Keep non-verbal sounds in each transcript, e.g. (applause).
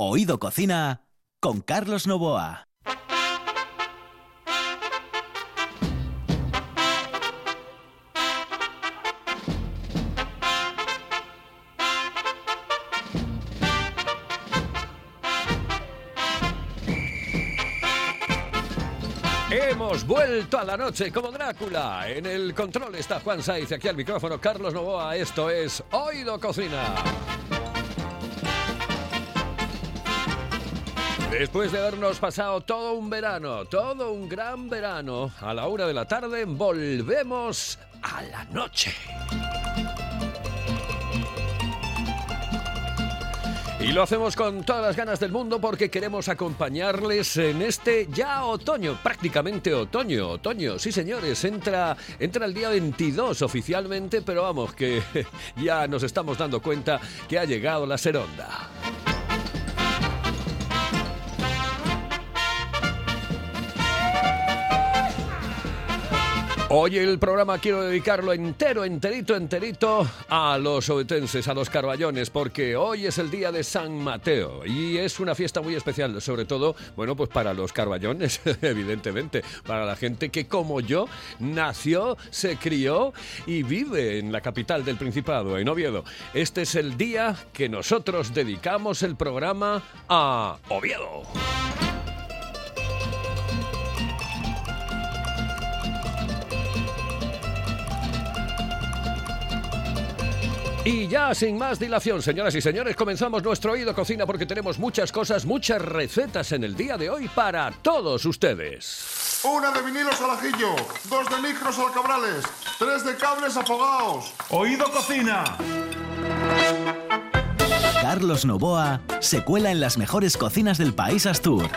Oído Cocina con Carlos Novoa. Hemos vuelto a la noche como Drácula. En el control está Juan Saiz, aquí al micrófono Carlos Novoa. Esto es Oído Cocina. Después de habernos pasado todo un verano, todo un gran verano, a la hora de la tarde volvemos a la noche. Y lo hacemos con todas las ganas del mundo porque queremos acompañarles en este ya otoño, prácticamente otoño, otoño. Sí, señores, entra, entra el día 22 oficialmente, pero vamos, que (laughs) ya nos estamos dando cuenta que ha llegado la seronda. Hoy el programa quiero dedicarlo entero, enterito, enterito a los obetenses, a los carballones, porque hoy es el día de San Mateo y es una fiesta muy especial, sobre todo, bueno, pues para los carballones, (laughs) evidentemente, para la gente que como yo nació, se crió y vive en la capital del Principado, en Oviedo. Este es el día que nosotros dedicamos el programa a Oviedo. Y ya sin más dilación, señoras y señores, comenzamos nuestro oído cocina porque tenemos muchas cosas, muchas recetas en el día de hoy para todos ustedes. Una de vinilos al ajillo, dos de micros al cabrales, tres de cables afogados. Oído cocina. Carlos Novoa se cuela en las mejores cocinas del país Astur.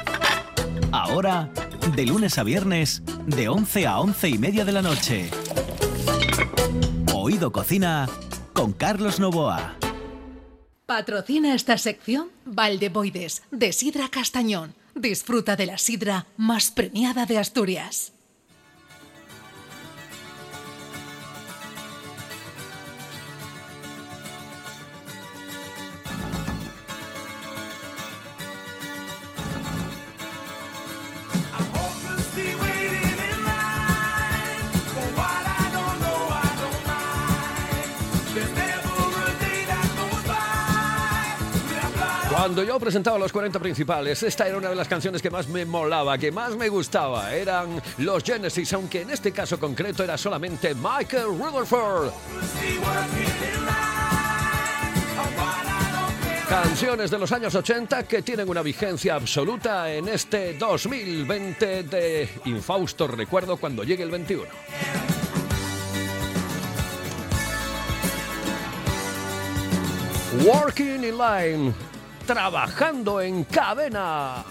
Ahora, de lunes a viernes, de 11 a 11 y media de la noche. Oído Cocina con Carlos Novoa. Patrocina esta sección Valdeboides, de Sidra Castañón. Disfruta de la sidra más premiada de Asturias. Cuando yo presentaba los 40 principales, esta era una de las canciones que más me molaba, que más me gustaba. Eran los Genesis, aunque en este caso concreto era solamente Michael Rutherford. Canciones de los años 80 que tienen una vigencia absoluta en este 2020 de infausto recuerdo cuando llegue el 21. Working in Line, trabajando en cadena.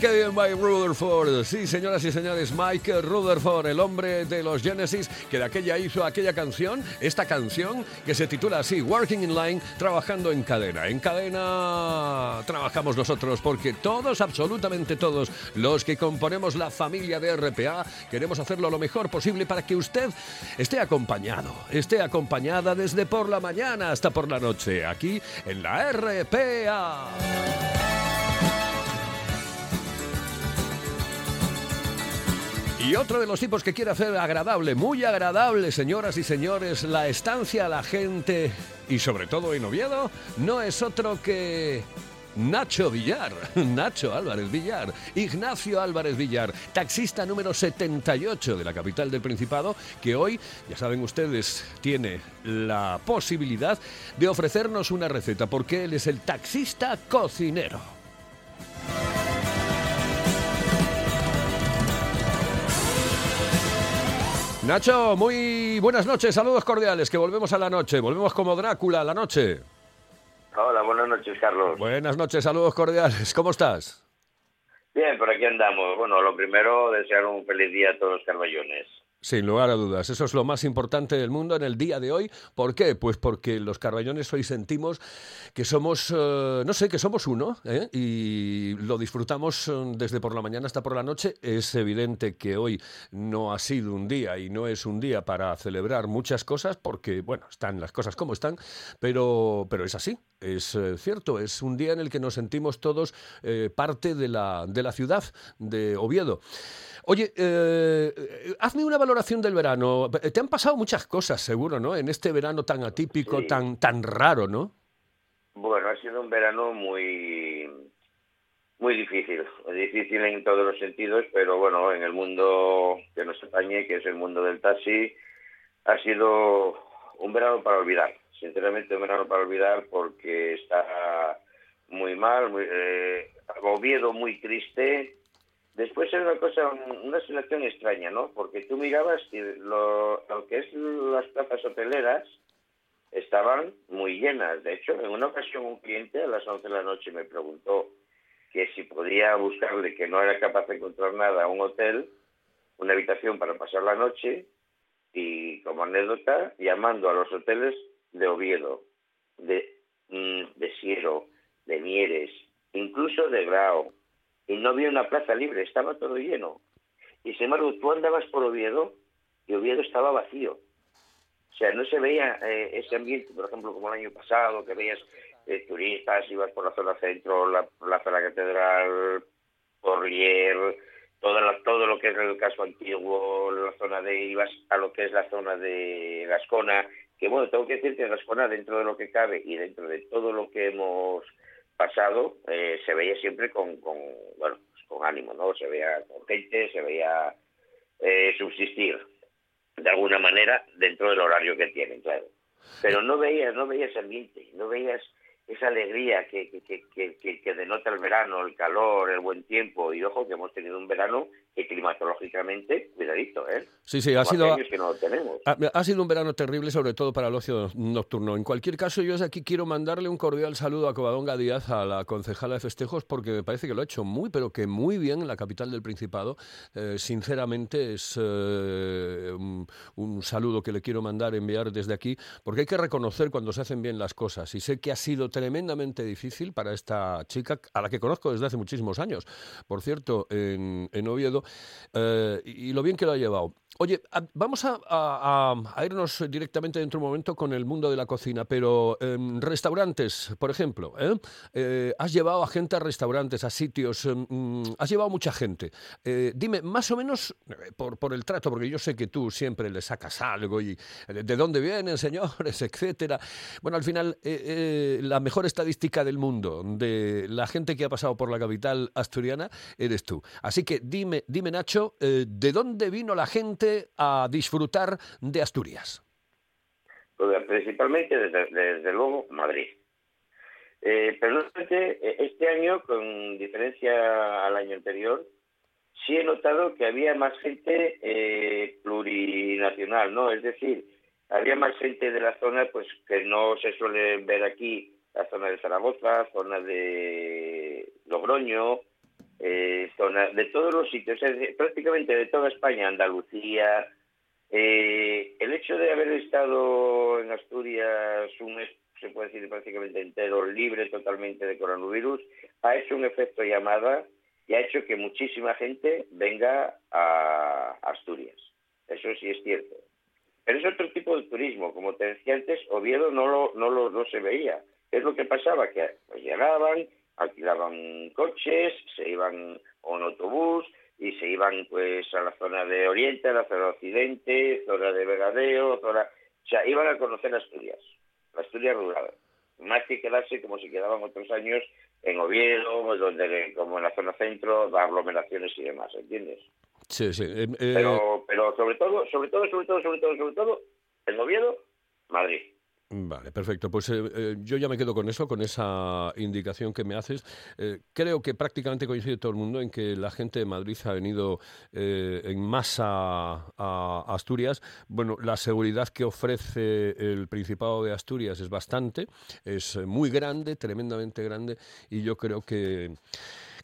Qué bien, Mike Rutherford! Sí, señoras y señores, Mike Rutherford, el hombre de los Genesis, que de aquella hizo aquella canción, esta canción que se titula así, Working in Line, trabajando en cadena. En cadena trabajamos nosotros, porque todos, absolutamente todos, los que componemos la familia de RPA, queremos hacerlo lo mejor posible para que usted esté acompañado, esté acompañada desde por la mañana hasta por la noche, aquí en la RPA. Y otro de los tipos que quiere hacer agradable, muy agradable, señoras y señores, la estancia a la gente y sobre todo en Oviedo, no es otro que Nacho Villar, (laughs) Nacho Álvarez Villar, Ignacio Álvarez Villar, taxista número 78 de la capital del Principado, que hoy, ya saben ustedes, tiene la posibilidad de ofrecernos una receta, porque él es el taxista cocinero. Nacho, muy buenas noches, saludos cordiales, que volvemos a la noche, volvemos como Drácula a la noche. Hola, buenas noches, Carlos. Buenas noches, saludos cordiales, ¿cómo estás? Bien, por aquí andamos. Bueno, lo primero, desear un feliz día a todos los carballones. Sin lugar a dudas, eso es lo más importante del mundo en el día de hoy. ¿Por qué? Pues porque los carballones hoy sentimos que somos, eh, no sé, que somos uno ¿eh? y lo disfrutamos eh, desde por la mañana hasta por la noche. Es evidente que hoy no ha sido un día y no es un día para celebrar muchas cosas porque, bueno, están las cosas como están, pero, pero es así, es cierto, es un día en el que nos sentimos todos parte de la, de la ciudad de Oviedo. Oye, eh, hazme una valoración del verano. Te han pasado muchas cosas, seguro, ¿no? En este verano tan atípico, tan, tan raro, ¿no? Bueno, ha sido un verano muy, muy difícil. Difícil en todos los sentidos, pero bueno, en el mundo que nos atañe, que es el mundo del taxi, ha sido un verano para olvidar. Sinceramente, un verano para olvidar porque está muy mal, muy, eh, muy triste, Después era una cosa, una situación extraña, ¿no? Porque tú mirabas y lo, que es las plazas hoteleras estaban muy llenas. De hecho, en una ocasión un cliente a las 11 de la noche me preguntó que si podía buscarle, que no era capaz de encontrar nada, un hotel, una habitación para pasar la noche, y como anécdota, llamando a los hoteles de Oviedo, de, mm, de Siero, de Mieres, incluso de Grao, y no había una plaza libre, estaba todo lleno. Y sin embargo, tú andabas por Oviedo y Oviedo estaba vacío. O sea, no se veía eh, ese ambiente, por ejemplo, como el año pasado, que veías eh, turistas, ibas por la zona centro, la plaza de la catedral, Porrier, todo, todo lo que es el caso antiguo, la zona de, ibas a lo que es la zona de Gascona, que bueno, tengo que decir que Gascona, dentro de lo que cabe y dentro de todo lo que hemos pasado eh, se veía siempre con, con bueno pues con ánimo no se veía con gente se veía eh, subsistir de alguna manera dentro del horario que tienen claro pero no veías no veías ambiente no veías esa alegría que, que, que, que, denota el verano, el calor, el buen tiempo. Y ojo que hemos tenido un verano que climatológicamente, cuidadito, ¿eh? Sí, sí, ha sido, Ha, ha, sido un verano terrible, sobre todo para el ocio nocturno. En cualquier caso, yo desde aquí quiero mandarle un cordial saludo a Covadonga Díaz, a la concejala de festejos, porque me parece que lo ha hecho muy, pero que muy bien en la capital del Principado. Eh, sinceramente, es eh, un, un saludo que le quiero mandar, enviar desde aquí, porque hay que reconocer cuando se hacen bien las cosas. Y sé que ha sido tremendamente difícil para esta chica, a la que conozco desde hace muchísimos años, por cierto, en, en Oviedo, eh, y lo bien que lo ha llevado. Oye, vamos a, irnos directamente dentro de un momento con el mundo de la cocina, pero en restaurantes, por ejemplo, ¿eh? Eh, has llevado a gente a restaurantes, a sitios, mm, has llevado mucha gente. Dime, más o menos, por, por, el trato, porque yo sé que tú siempre le sacas algo y de dónde vienen, señores, (laughs) etcétera. Bueno, al final, la mejor estadística del mundo de la gente que ha pasado por la capital asturiana eres tú. Así que dime, dime Nacho, ¿de dónde vino la gente? a disfrutar de Asturias? Pues, principalmente, desde, luego, Madrid. Eh, pero eh, este año, con diferencia al año anterior, sí he notado que había más gente eh, plurinacional, ¿no? Es decir, había más gente de la zona pues que no se suele ver aquí, la zona de Zaragoza, zona de Logroño, eh, de todos los sitios, prácticamente de toda España, Andalucía. Eh, el hecho de haber estado en Asturias un mes, se puede decir prácticamente entero, libre totalmente de coronavirus, ha hecho un efecto llamada y ha hecho que muchísima gente venga a Asturias. Eso sí es cierto. Pero es otro tipo de turismo. Como te decía antes, Oviedo no lo, no lo no se veía. Es lo que pasaba, que pues, llegaban, alquilaban coches, se iban un autobús y se iban pues a la zona de Oriente, a la zona de Occidente, zona de Vegadeo, zona... O sea, iban a conocer Asturias, la Asturias rural. Más que quedarse como si quedaban otros años en Oviedo, donde como en la zona centro, aglomeraciones y demás, ¿entiendes? Sí, sí. Eh, pero, pero sobre todo, sobre todo, sobre todo, sobre todo, sobre todo, en Oviedo, Madrid. Vale, perfecto. Pues eh, eh, yo ya me quedo con eso, con esa indicación que me haces. Eh, creo que prácticamente coincide todo el mundo en que la gente de Madrid ha venido en masa a, Asturias. Bueno, la seguridad que ofrece el Principado de Asturias es bastante, es muy grande, tremendamente grande, y yo creo que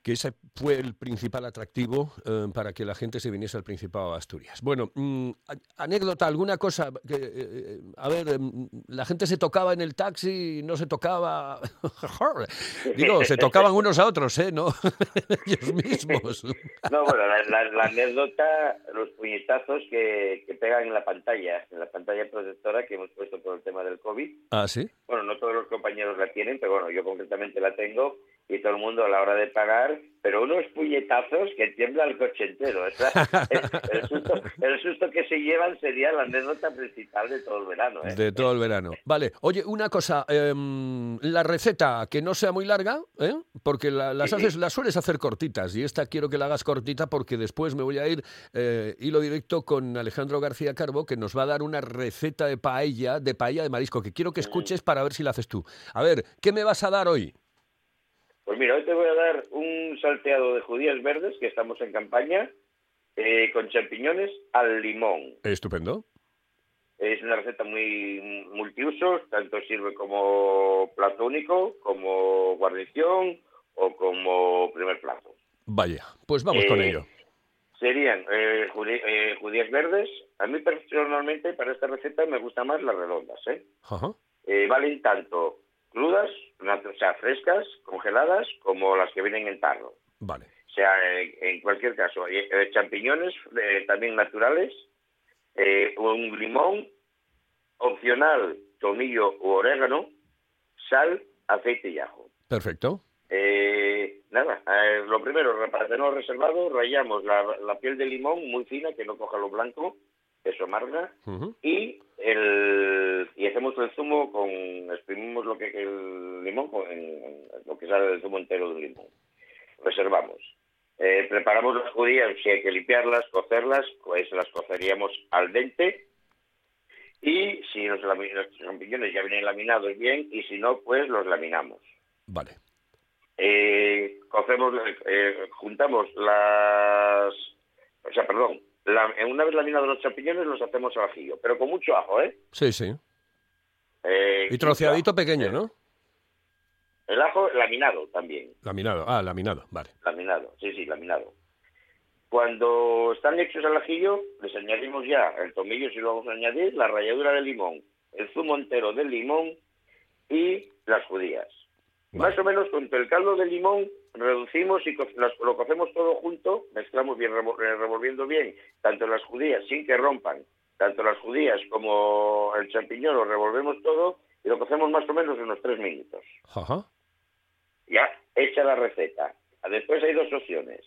que ese fue el principal atractivo eh, para que la gente se viniese al Principado de Asturias. Bueno, mm, anécdota, alguna cosa, que, eh, eh, a ver, em, la gente se tocaba en el taxi, no se tocaba, (laughs) digo, se tocaban unos a otros, ¿eh? No, (laughs) ellos mismos. no, bueno, la, anécdota, los puñetazos que, que pegan en la pantalla, en la pantalla protectora que hemos puesto por el tema del COVID. Ah, sí. Bueno, no todos los compañeros la tienen, pero bueno, yo concretamente la tengo y todo el mundo a la hora de pagar, pero unos puñetazos que tiembla el coche entero. (laughs) el, susto, que se llevan sería la anécdota principal de todo el verano. ¿eh? De todo el verano. Vale, oye, una cosa, em, la receta que no sea muy larga, ¿eh? porque las, haces, las sueles hacer cortitas y esta quiero que la hagas cortita porque después me voy a ir eh, hilo directo con Alejandro García Carbo que nos va a dar una receta de paella, de paella de marisco que quiero que escuches para ver si la haces tú. A ver, ¿qué me vas a dar hoy? Pues mira, hoy te voy a dar un salteado de judías verdes, que estamos en campaña, eh, con champiñones al limón. Estupendo. Es una receta muy multiusos, tanto sirve como plato único, como guarnición o como primer plato. Vaya, pues vamos con eh, ello. Serían eh, judías verdes. A mí personalmente para esta receta me gustan más las redondas. ¿eh? Ajá. valen tanto crudas, o sea, frescas, congeladas, como las que vienen en tarro. Vale. O sea, en, cualquier caso, eh, champiñones eh, también naturales, eh, un limón, opcional, tomillo u orégano, sal, aceite y ajo. Perfecto. nada, lo primero, para tenerlo reservado, rayamos la, la, piel de limón muy fina, que no coja lo blanco, eso amarga, y el y hacemos el zumo con exprimimos lo que el limón con lo que sale del zumo entero del limón. Reservamos. Eh, preparamos las judías si hay que limpiarlas cocerlas pues las coceríamos al dente y si los, champiñones ya vienen laminados bien y si no pues los laminamos. Vale. Eh, cocemos eh, juntamos las o sea perdón una vez laminados los champiñones los hacemos al ajillo, pero con mucho ajo, ¿eh? Sí, sí. Eh, y troceadito pequeño, ¿no? El ajo laminado también. Laminado, ah, laminado, vale. Laminado, sí, sí, laminado. Cuando están hechos al ajillo, les añadimos ya el tomillo, si lo vamos a añadir, la ralladura de limón, el zumo entero del limón y las judías. Más o menos con el caldo de limón reducimos y lo cocemos todo junto, mezclamos bien, eh, revolviendo bien, tanto las judías sin que rompan, tanto las judías como el champiñón, lo revolvemos todo y lo cocemos más o menos unos tres minutos. Ya, hecha la receta. Después hay dos opciones.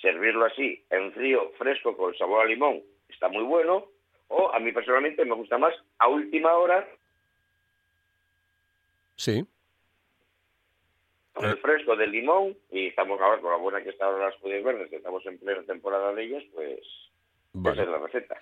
Servirlo así, en frío, fresco, con sabor a limón, está muy bueno. O a mí personalmente me gusta más a última hora. Sí con el fresco del limón y estamos ahora con la buena que están las judías verdes, que estamos en plena temporada de ellas, pues esa es la receta.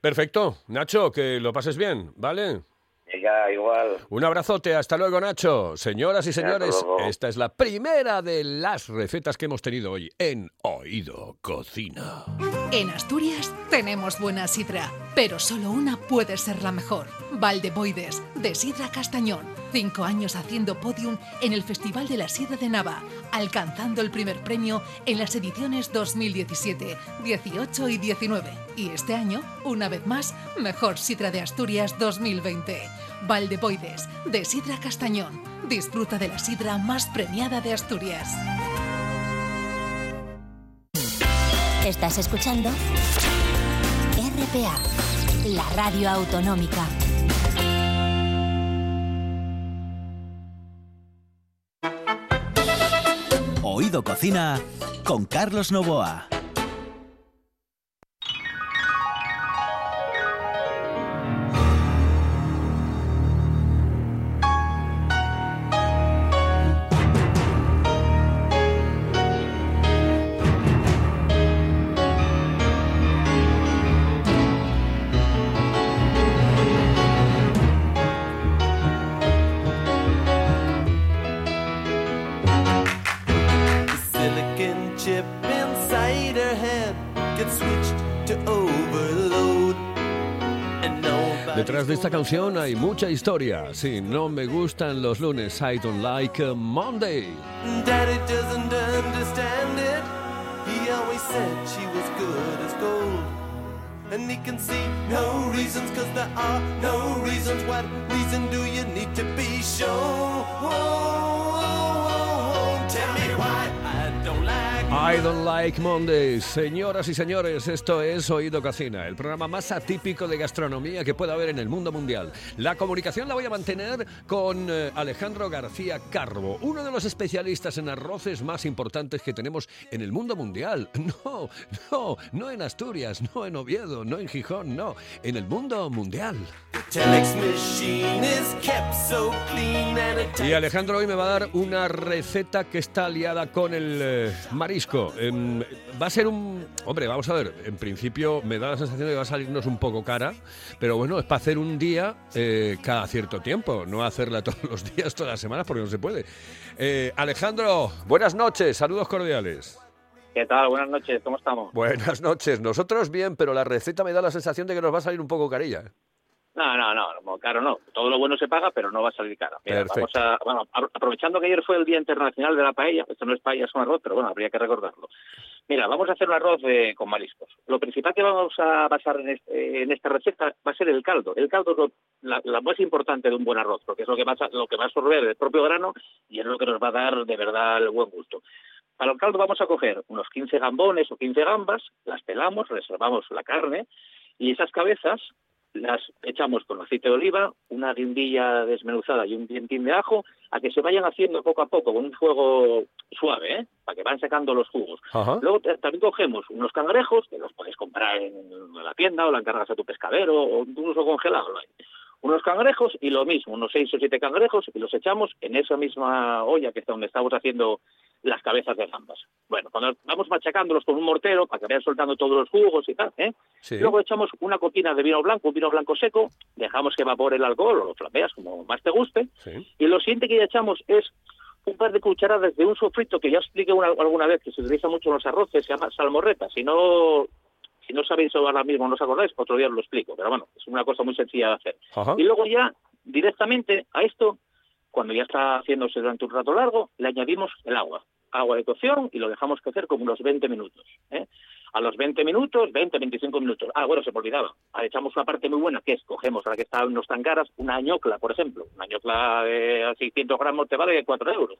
Perfecto. Nacho, que lo pases bien, ¿vale? Venga, igual. Un abrazote, hasta luego Nacho. Señoras y señores, esta es la primera de las recetas que hemos tenido hoy en Oído Cocina. En Asturias tenemos buena sidra, pero solo una puede ser la mejor. Valdeboides, de Sidra Castañón. Cinco años haciendo podium en el Festival de la Sidra de Nava, alcanzando el primer premio en las ediciones 2017, 18 y 19. Y este año, una vez más, Mejor Sidra de Asturias 2020. Valdeboides, de Sidra Castañón. Disfruta de la sidra más premiada de Asturias. Estás escuchando RPA, la radio autonómica. Cocina con Carlos Novoa. Esta canción hay mucha historia. Si no me gustan los lunes, I don't like Monday. Daddy doesn't understand it. He always said she was good as gold. And he can see no reasons, cause there are no reasons. What reason do you need to be shown? Tell me why I don't like Mondays. Señoras y señores, esto es Oído Cocina, el programa más atípico de gastronomía que pueda haber en el mundo mundial. La comunicación la voy a mantener con eh, Alejandro García Carbo, uno de los especialistas en arroces más importantes que tenemos en el mundo mundial. (laughs) No, no, no en Asturias, no en Oviedo, no en Gijón, no, en el mundo mundial. Y Alejandro hoy me va a dar una receta que está liada con el eh, marisco. Em, va a ser un... Hombre, vamos a ver, en principio me da la sensación de que va a salirnos un poco cara, pero bueno, es para hacer un día eh, cada cierto tiempo, no hacerla (laughs) todos los días, todas las semanas, porque no se puede. Eh, Alejandro, buenas noches, saludos cordiales. ¿Qué tal? Buenas noches, ¿cómo estamos? Buenas noches, nosotros bien, pero la receta me da la sensación de que nos va a salir un poco carilla. No, no, no, caro no. Todo lo bueno se paga, pero no va a salir caro. Mira, vamos a, bueno, apro- aprovechando que ayer fue el Día Internacional de la Paella, esto no es paella, es un arroz, pero bueno, habría que recordarlo. Mira, vamos a hacer un arroz eh, con mariscos. Lo principal que vamos a basar en, este- en esta receta va a ser el caldo. El caldo es lo, la, la más importante de un buen arroz, porque es lo que, va a, lo que va a absorber el propio grano y es lo que nos va a dar de verdad el buen gusto. Para el caldo vamos a coger unos 15 gambones o 15 gambas, las pelamos, reservamos la carne y esas cabezas las echamos con aceite de oliva, una guindilla desmenuzada y un dientín de ajo, a que se vayan haciendo poco a poco con un fuego suave, ¿eh? para que van sacando los jugos. Ajá. Luego también cogemos unos cangrejos, que los puedes comprar en la tienda o la encargas a tu pescadero o incluso congelado. Unos cangrejos y lo mismo, unos seis o siete cangrejos y los echamos en esa misma olla que es donde estamos haciendo las cabezas de gambas. Bueno, cuando vamos machacándolos con un mortero para que vayan soltando todos los jugos y tal, ¿eh? Sí. Luego echamos una coquina de vino blanco, un vino blanco seco, dejamos que evapore el alcohol o lo flameas como más te guste. Sí. Y lo siguiente que ya echamos es un par de cucharadas de un sofrito que ya expliqué una- alguna vez que se utiliza mucho en los arroces, se llama salmorreta. Si no, si no sabéis ahora mismo, no os acordáis, otro día os lo explico. Pero bueno, es una cosa muy sencilla de hacer. Ajá. Y luego ya, directamente a esto, cuando ya está haciéndose durante un rato largo, le añadimos el agua. Agua de cocción y lo dejamos cocer como unos 20 minutos. ¿eh? A los 20 minutos, 20, 25 minutos. Ah, bueno, se me olvidaba. Ah, Echamos una parte muy buena que es, cogemos, ahora que están no tan caras, una añocla, por ejemplo. Una añocla de 600 gramos te vale 4 euros.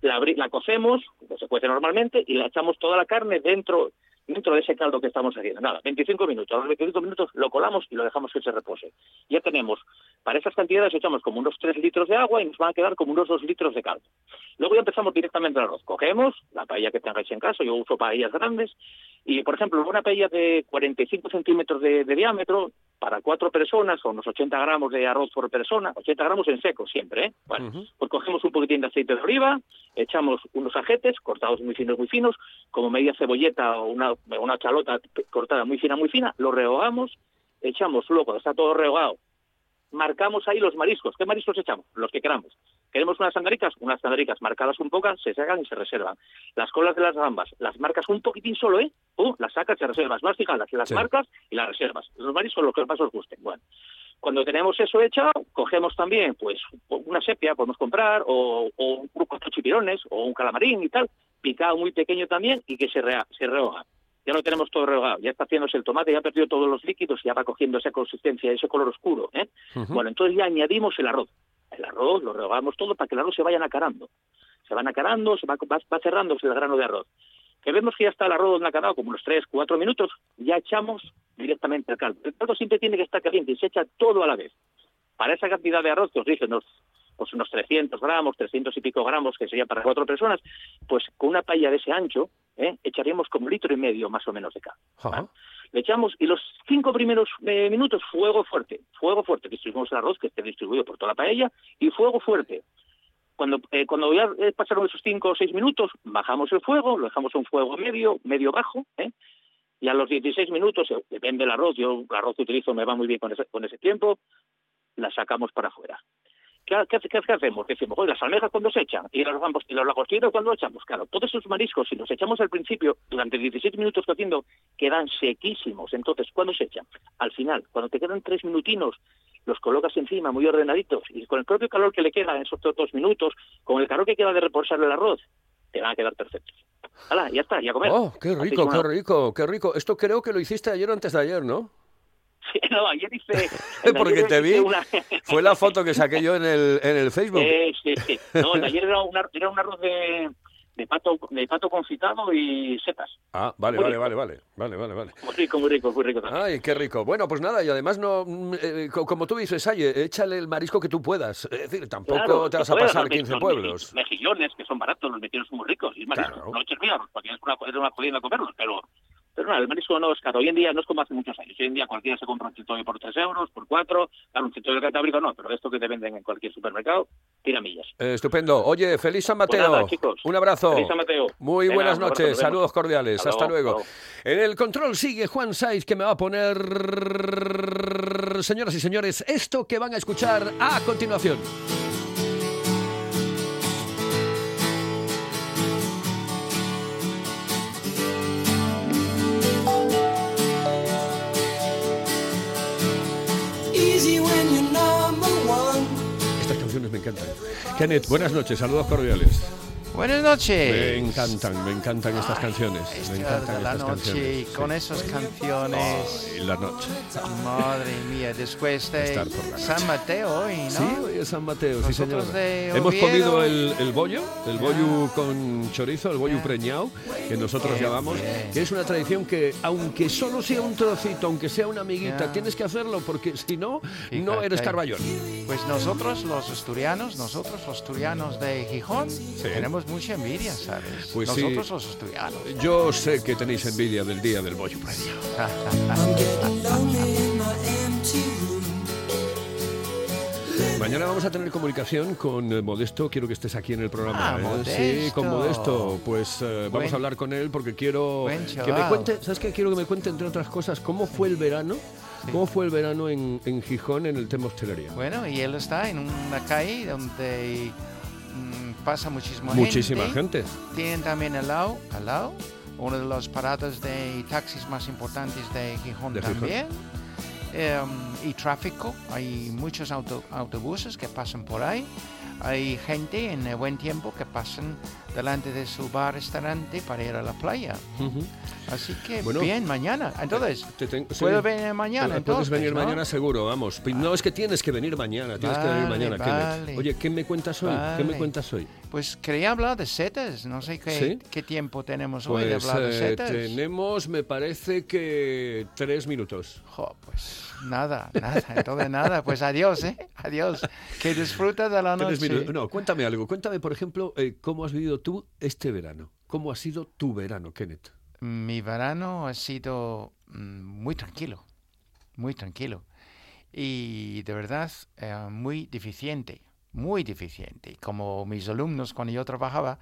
La, la cocemos, se cuece normalmente, y la echamos toda la carne dentro dentro de ese caldo que estamos haciendo. Nada, 25 minutos. A los 25 minutos lo colamos y lo dejamos que se repose. Ya tenemos, para esas cantidades echamos como unos 3 litros de agua y nos van a quedar como unos 2 litros de caldo. Luego ya empezamos directamente el arroz. Cogemos la paella que tengáis en casa, yo uso paellas grandes, y por ejemplo, una paella de 45 centímetros de, de diámetro, para cuatro personas, o unos 80 gramos de arroz por persona, 80 gramos en seco siempre, ¿eh? Bueno, pues cogemos un poquitín de aceite de oliva, echamos unos ajetes cortados muy finos, muy finos, como media cebolleta o una, una chalota cortada muy fina, muy fina, lo rehogamos, echamos luego, cuando está todo rehogado, marcamos ahí los mariscos. ¿Qué mariscos echamos? Los que queramos. ¿Queremos unas sangaricas? Unas sangaricas marcadas un poco, se sacan y se reservan. Las colas de las gambas, las marcas un poquitín solo, ¿eh? Pum, las sacas y reservas. Más fijadas, las Sí. marcas y las reservas. Los mariscos, los que más os gusten. Bueno, cuando tenemos eso hecho, cogemos también, pues, una sepia, podemos comprar, o, o un grupo de chipirones, o un calamarín y tal, picado muy pequeño también y que se, rea- se rehoga. Ya lo tenemos todo rehogado, ya está haciéndose el tomate, ya ha perdido todos los líquidos ya va cogiendo esa consistencia, ese color oscuro. ¿eh? Bueno, entonces ya añadimos el arroz. El arroz lo rehogamos todo para que el arroz se vaya nacarando. Se va nacarando, se va, va, va cerrándose el grano de arroz. Que vemos que ya está el arroz nacarado como unos 3, 4 minutos, ya echamos directamente el caldo. El caldo siempre tiene que estar caliente y se echa todo a la vez. Para esa cantidad de arroz que os dije, unos, pues unos 300 gramos, 300 y pico gramos, que sería para cuatro personas, pues con una paella de ese ancho, ¿eh? echaríamos como litro y medio más o menos de. Ajá. Le echamos y los cinco primeros eh, minutos fuego fuerte, fuego fuerte, distribuimos el arroz que esté distribuido por toda la paella y fuego fuerte. Cuando, eh, cuando ya eh, pasaron esos cinco o seis minutos, bajamos el fuego, lo dejamos a un fuego medio, medio bajo, ¿eh? y a los 16 minutos, depende del arroz, yo el arroz que utilizo me va muy bien con ese, con ese tiempo, la sacamos para afuera. ¿Qué, qué, qué- qué hacemos? Decimos, oye, las almejas cuando se echan y los gambos y los lagostinos cuando echamos. Claro, todos esos mariscos, si los echamos al principio, durante 17 minutos cociendo, quedan sequísimos. Entonces, ¿cuándo se echan? Al final, cuando te quedan tres minutinos, los colocas encima muy ordenaditos y con el propio calor que le queda en esos dos minutos, con el calor que queda de reposar el arroz, te van a quedar perfectos. ¡Hala, ya está, y a comer! Oh, qué rico, qué rico, qué rico. Esto creo que lo hiciste ayer o antes de ayer, ¿no? Sí, no, ayer hice... (laughs) Porque ayer te vi, una- fue la foto que saqué yo en el, en el Facebook. Eh, sí, sí. No, ayer era, una- era un arroz de, de pato de pato confitado y setas. Ah, vale, muy vale, rico. vale, vale, vale, vale, vale. Muy rico, muy rico, muy rico. también. Ay, qué rico. Bueno, pues nada, y además no, mm, eh, co- como tú dices, oye, échale el marisco que tú puedas. Es decir, tampoco Claro, te vas a pasar los 15 me- pueblos. los Mejillones, que son baratos, los mejillones son muy ricos. Y marisco. Claro. No eches míos, porque es una, es una jodienda comerlos, pero... Pero nada, el marisco no es caro. Hoy en día no es como hace muchos años. Hoy en día cualquiera se compra un chitoyo por 3 euros, por 4. Claro, un chitoyo cantábrico no, pero esto que te venden en cualquier supermercado, tira millas. Eh, estupendo. Oye, feliz San Pues Mateo. nada, chicos. Un abrazo. Feliz San Mateo. Muy Venga, buenas abrazo, noches. Saludos cordiales. Hasta Hasta luego, luego. En el control sigue Juan Saiz que me va a poner, señoras y señores, esto que van a escuchar a continuación. Me encantan. Kenneth, buenas noches. Saludos cordiales. Buenas noches. Me encantan, me encantan estas canciones. Esta Me hora encantan la estas noche canciones. con Sí. esas canciones. Ay, la noche. Madre mía, después de. San Mateo hoy, ¿no? Sí, hoy es San Mateo, sí señor. Hemos comido el, el bollo, el bollo con chorizo, el bollo preñado, que nosotros llamamos, bien. que es una tradición que, aunque solo sea un trocito, aunque sea una amiguita, tienes que hacerlo porque si no, no Fíjate. eres carballón. Pues nosotros los asturianos, nosotros los asturianos de Gijón, tenemos mucha envidia, ¿sabes? Pues sí. nosotros los asturianos. Yo sé que tenéis envidia del día del bollo room. (laughs) Mañana vamos a tener comunicación con eh, Modesto. Quiero que estés aquí en el programa. Ah, ¿eh? Sí, con Modesto. Pues eh, vamos Buen- a hablar con él porque quiero que me cuente. ¿Sabes qué? Quiero que me cuente, entre otras cosas, cómo fue el verano. ¿Cómo fue el verano en, en Gijón en el tema hostelería? Bueno, y él está en una calle donde mm, pasa muchísima, Muchísima gente. Tienen también al lado, al lado, uno de los paradas de taxis más importantes de Gijón De Gijón. también. Em, y tráfico, hay muchos auto- autobuses que pasan por ahí. Hay gente en el buen tiempo que pasan delante de su bar-restaurante para ir a la playa. Ujú. Así que Bueno, bien, mañana. Entonces, Te ten- sí. ¿puedo venir mañana? Puedes entonces, venir ¿no? mañana seguro, vamos. Pi- No es que tienes que venir mañana, tienes que venir Vale, mañana, vale. Oye, ¿qué me cuentas hoy? ¿Qué me Vale. cuentas hoy? Pues quería hablar de setas. No sé qué, ¿Sí? qué tiempo tenemos hoy de Pues hablar de eh, setas. tenemos, me parece que tres minutos. Jo, pues nada, nada, entonces nada. Pues adiós, ¿eh? Adiós. Que disfruta de la noche. minutos. No, cuéntame algo. Cuéntame, por ejemplo, eh, cómo has vivido tú este verano. ¿Cómo ha sido tu verano, Kenneth? Mi verano ha sido mm, muy tranquilo, muy tranquilo. Y de verdad, eh, muy deficiente, muy deficiente. Como mis alumnos cuando yo trabajaba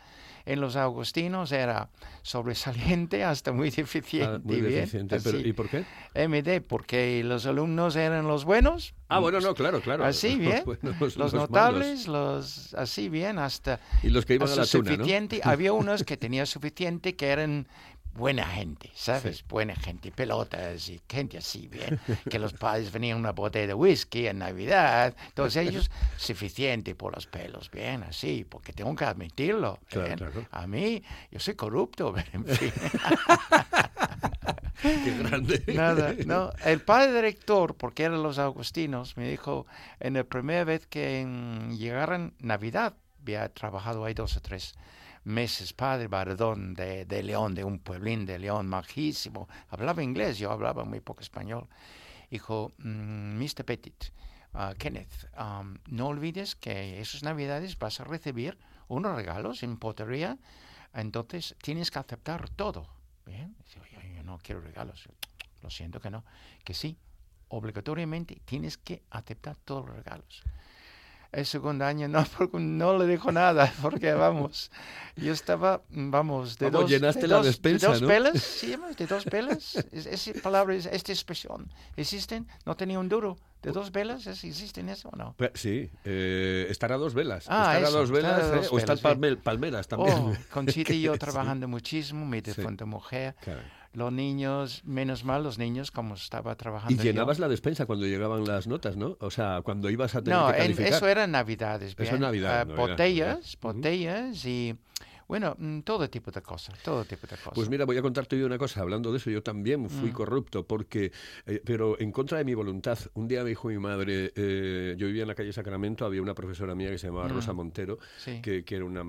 en los Agustinos era sobresaliente (laughs) hasta muy deficiente. Ah, muy bien, deficiente. pero. ¿Y por qué? MD, porque los alumnos eran los buenos. Ah, bueno, no, claro, claro. Así (laughs) bien. Los buenos, los, los notables, los así bien, hasta Y los que iban a la tuna. (laughs) Había unos que tenían suficiente que eran buena gente, ¿sabes? Sí. Buena gente, pelotas y gente así bien. Que los (laughs) padres venían una botella de whisky en Navidad. Todos ellos suficiente por los pelos, bien, así, porque tengo que admitirlo. Claro, claro. A mí, yo soy corrupto, pero (laughs) en fin. (laughs) Qué grande. Nada, no. El padre director, porque eran los agustinos, me dijo, en la primera vez que llegaran Navidad, había trabajado ahí dos o tres meses, padre Baradón de, de León, de un pueblín de León, majísimo. Hablaba inglés, yo hablaba muy poco español. Dijo, "Mm, Mr. Petit, ah, Kenneth, um, no olvides que esas Navidades vas a recibir unos regalos en potería, entonces tienes que aceptar todo. Bien, "Oye, yo no quiero regalos. Lo siento que no. Que sí, obligatoriamente tienes que aceptar todos los regalos. El segundo año no, (laughs) porque no le dijo nada, porque vamos, yo estaba, vamos, de Vamos, dos... llenaste de la dos- despensa, (laughs) de dos ¿no? pelas, sí, de dos pelas. Es- Esa palabra, es- esta expresión, ¿existen? No tenía un duro. ¿De dos velas? ¿Es- ¿Existen eso o no? Sí, eh, estar a dos velas. Ah, estar a dos estar a velas, dos ¿eh? o estar palme- palmeras también. Oh, Conchita (laughs) y yo Sí. trabajando muchísimo, mi difunta mujer. Claro. Los niños, menos mal los niños, como estaba trabajando Y yo. llenabas la despensa cuando llegaban las notas, ¿no? O sea, cuando ibas a tener No, que en- calificar. eso era Navidades. Eso. Navidad, Ah, era- botellas, botellas y, bueno, mm, todo tipo de cosas, todo tipo de cosas. Pues mira, voy a contarte yo una cosa. Hablando de eso, yo también fui Mm. corrupto, porque, eh, pero en contra de mi voluntad. Un día me dijo mi madre, eh, yo vivía en la calle Sacramento, había una profesora mía que se llamaba Mm. Rosa Montero, Sí. que, que era, una,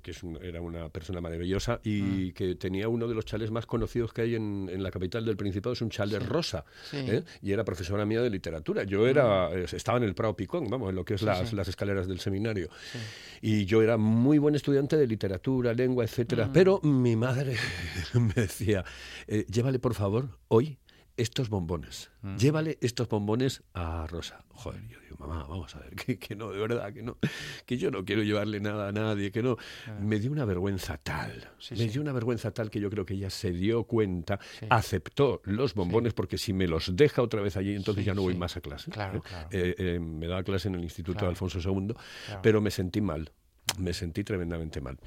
que- es un- era una persona maravillosa y Mm. que tenía uno de los chales más conocidos que hay en, en la capital del Principado, es un chale rosa. Sí. ¿eh? Y era profesora mía de literatura. Yo era, estaba en el Prado Picón, vamos, en lo que es las escaleras del seminario. Y yo era muy buen estudiante de literatura, lengua, etcétera. Mm. Pero mi madre (laughs) me decía, eh, llévale por favor hoy estos bombones. Mm. Llévale estos bombones a Rosa. Joder, yo digo, mamá, vamos a ver, (laughs) que, que no, de verdad, que no, que yo no quiero llevarle nada a nadie, que no. Me dio una vergüenza tal, Sí, me sí. dio una vergüenza tal que yo creo que ella se dio cuenta, aceptó los bombones, porque si me los deja otra vez allí, entonces ya no voy más a clase. Claro, ¿eh? claro. Eh, eh, me daba clase en el Instituto Claro. Alfonso II, pero me sentí mal, me sentí tremendamente mal.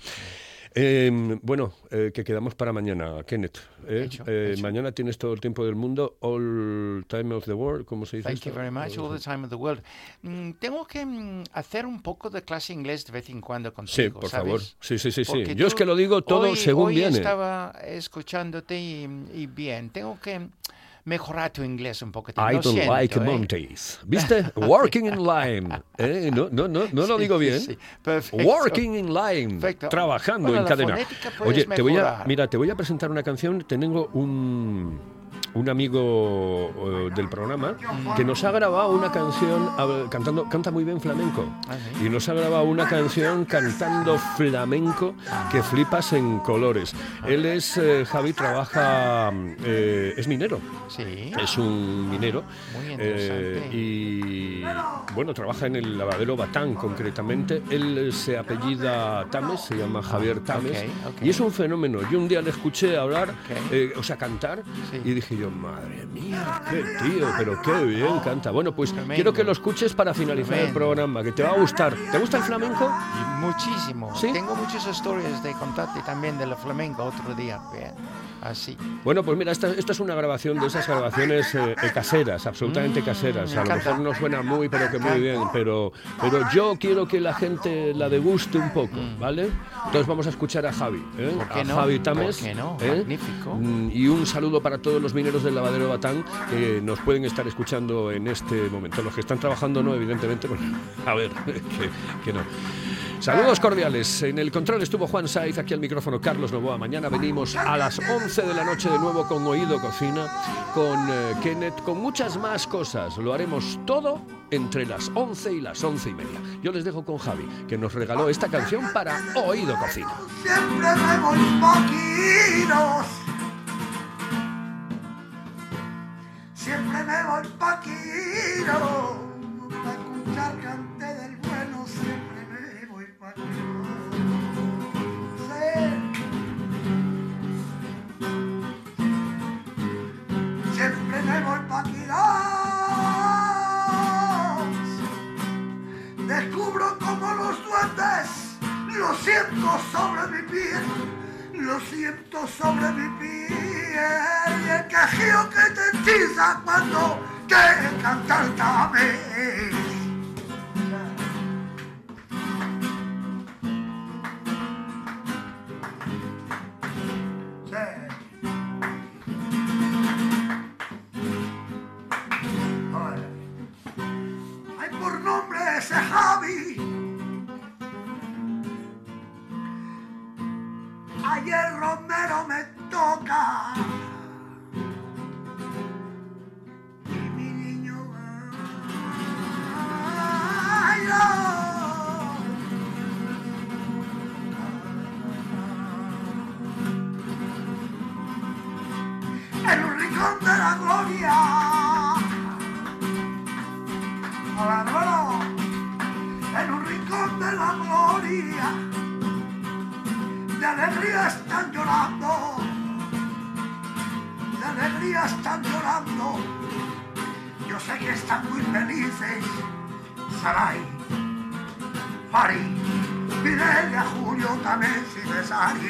Eh, bueno, eh, que quedamos para mañana, Kenneth. ¿eh? Hecho, Eh, hecho. Mañana tienes todo el tiempo del mundo, all time of the world, ¿cómo se dice? Thank esto? you very much, all the time of the world. Mm, tengo que mm, hacer un poco de clase inglés de vez en cuando contigo, Sí, por ¿sabes? favor. Sí, sí, sí, sí. Yo es que lo digo todo hoy- según hoy viene. estaba escuchándote y, y bien, tengo que mejorar tu inglés un poquito. I Lo don't siento, like ¿eh? Mondays. ¿Viste? Working in line. ¿Eh? No, no, no, no lo (laughs) Sí, digo sí, bien. sí. Working in line. Perfecto. Trabajando Bueno, en cadena. Oye, te voy a, mira, te voy a presentar una canción. Tengo un, un amigo eh, del programa que nos ha grabado una canción cantando, canta muy bien flamenco. Ah, Y nos ha grabado una canción cantando flamenco que flipas en colores. Él es, eh, Javi, trabaja, eh, es minero. Sí. Es un minero. Muy eh, interesante. y bueno, trabaja en el lavadero Batán concretamente. Él eh, se apellida Tames, se llama Javier Tames. Y es un fenómeno. Yo un día le escuché hablar, eh, o sea, cantar, Sí. y dije yo, madre mía, qué tío, pero qué bien canta. Bueno, pues quiero que lo escuches para finalizar el programa, que te va a gustar. ¿Te gusta el flamenco? Muchísimo. ¿Sí? Tengo muchas historias de contarte también de la flamenco otro día. Bien. Así. Bueno, pues mira, esta, esta es una grabación de esas grabaciones eh, eh, caseras, absolutamente Mm, caseras. A lo mejor no suena muy, pero que muy bien. Pero, pero yo quiero que la gente la deguste un poco, ¿vale? Entonces vamos a escuchar a Javi, ¿eh? Mm. ¿Por qué a no? Javi Tames. ¿Por qué no? ¿eh? Magnífico. Mm, Y un saludo para todos los mineros del lavadero Batán que nos pueden estar escuchando en este momento. Los que están trabajando no, evidentemente, pues, a ver, (laughs) que, que no. Saludos cordiales. En el control estuvo Juan Saiz, aquí al micrófono Carlos Novoa. Mañana venimos a las 11 de la noche de nuevo con Oído Cocina, con eh, Kenneth, con muchas más cosas. Lo haremos todo entre las 11 y las 11 y media. Yo les dejo con Javi, que nos regaló esta canción para Oído Cocina. Siempre Siempre me voy paquino. Para también